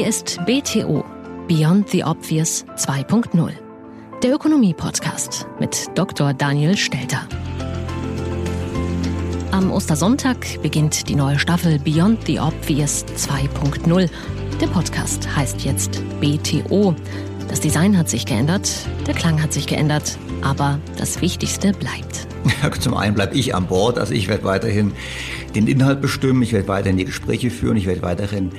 Hier ist BTO Beyond the Obvious 2.0, der Ökonomie-Podcast mit Dr. Daniel Stelter. Am Ostersonntag beginnt die neue Staffel Beyond the Obvious 2.0. Der Podcast heißt jetzt BTO. Das Design hat sich geändert, der Klang hat sich geändert, aber das Wichtigste bleibt. Zum einen bleibe ich an Bord, also ich werde weiterhin den Inhalt bestimmen, ich werde weiterhin die Gespräche führen, ich werde weiterhin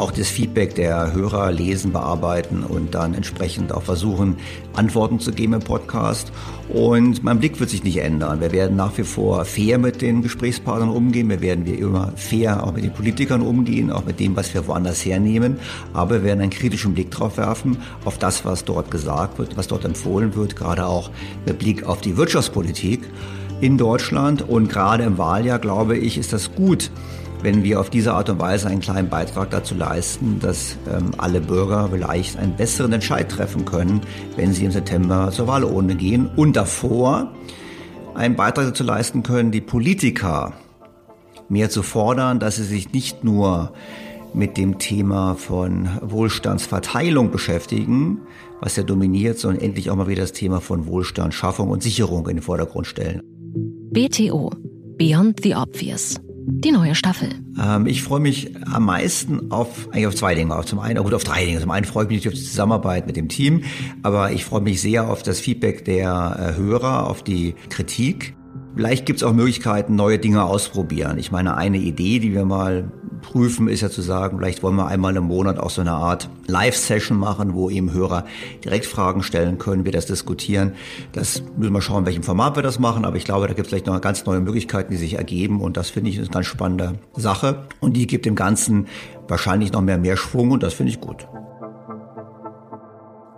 auch das Feedback der Hörer lesen, bearbeiten und dann entsprechend auch versuchen, Antworten zu geben im Podcast. Und mein Blick wird sich nicht ändern. Wir werden nach wie vor fair mit den Gesprächspartnern umgehen. Wir werden wie immer fair auch mit den Politikern umgehen, auch mit dem, was wir woanders hernehmen. Aber wir werden einen kritischen Blick drauf werfen, auf das, was dort gesagt wird, was dort empfohlen wird, gerade auch mit Blick auf die Wirtschaftspolitik in Deutschland. Und gerade im Wahljahr, glaube ich, ist das gut, wenn wir auf diese Art und Weise einen kleinen Beitrag dazu leisten, dass ähm, alle Bürger vielleicht einen besseren Entscheid treffen können, wenn sie im September zur Wahlurne gehen und davor einen Beitrag dazu leisten können, die Politiker mehr zu fordern, dass sie sich nicht nur mit dem Thema von Wohlstandsverteilung beschäftigen, was ja dominiert, sondern endlich auch mal wieder das Thema von Wohlstandsschaffung und Sicherung in den Vordergrund stellen. BTO Beyond the Obvious die neue Staffel. Ähm, ich freue mich am meisten auf, eigentlich auf zwei Dinge. Zum einen, gut, auf drei Dinge. Zum einen freue ich mich auf die Zusammenarbeit mit dem Team, aber ich freue mich sehr auf das Feedback der äh, Hörer, auf die Kritik. Vielleicht gibt es auch Möglichkeiten, neue Dinge ausprobieren. Ich meine, eine Idee, die wir mal prüfen, ist ja zu sagen, vielleicht wollen wir einmal im Monat auch so eine Art Live-Session machen, wo eben Hörer direkt Fragen stellen können, wir das diskutieren. Das müssen wir schauen, in welchem Format wir das machen, aber ich glaube, da gibt es vielleicht noch ganz neue Möglichkeiten, die sich ergeben und das finde ich eine ganz spannende Sache und die gibt dem Ganzen wahrscheinlich noch mehr mehr Schwung und das finde ich gut.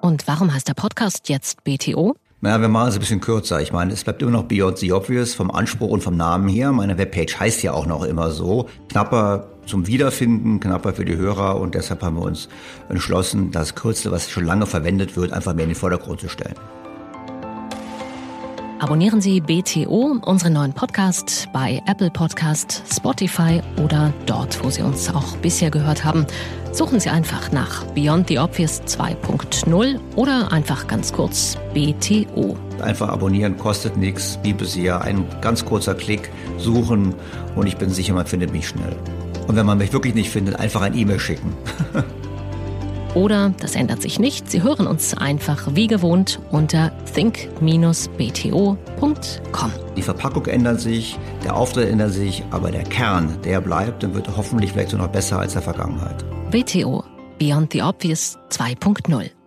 Und warum heißt der Podcast jetzt BTO? Na, wir machen es ein bisschen kürzer. Ich meine, es bleibt immer noch Beyond the Obvious vom Anspruch und vom Namen her. Meine Webpage heißt ja auch noch immer so. Knapper zum Wiederfinden, knapper für die Hörer und deshalb haben wir uns entschlossen, das Kürzel, was schon lange verwendet wird, einfach mehr in den Vordergrund zu stellen. Abonnieren Sie BTO, unseren neuen Podcast, bei Apple Podcast, Spotify oder dort, wo Sie uns auch bisher gehört haben. Suchen Sie einfach nach Beyond the Obvious 2.0 oder einfach ganz kurz BTO. Einfach abonnieren, kostet nichts, wie bisher. Ein ganz kurzer Klick, suchen und ich bin sicher, man findet mich schnell. Und wenn man mich wirklich nicht findet, einfach ein E-Mail schicken. Oder, das ändert sich nicht, Sie hören uns einfach wie gewohnt unter think-bto.com. Die Verpackung ändert sich, der Auftritt ändert sich, aber der Kern, der bleibt und wird hoffentlich vielleicht sogar noch besser als der Vergangenheit. BTO Beyond the Obvious 2.0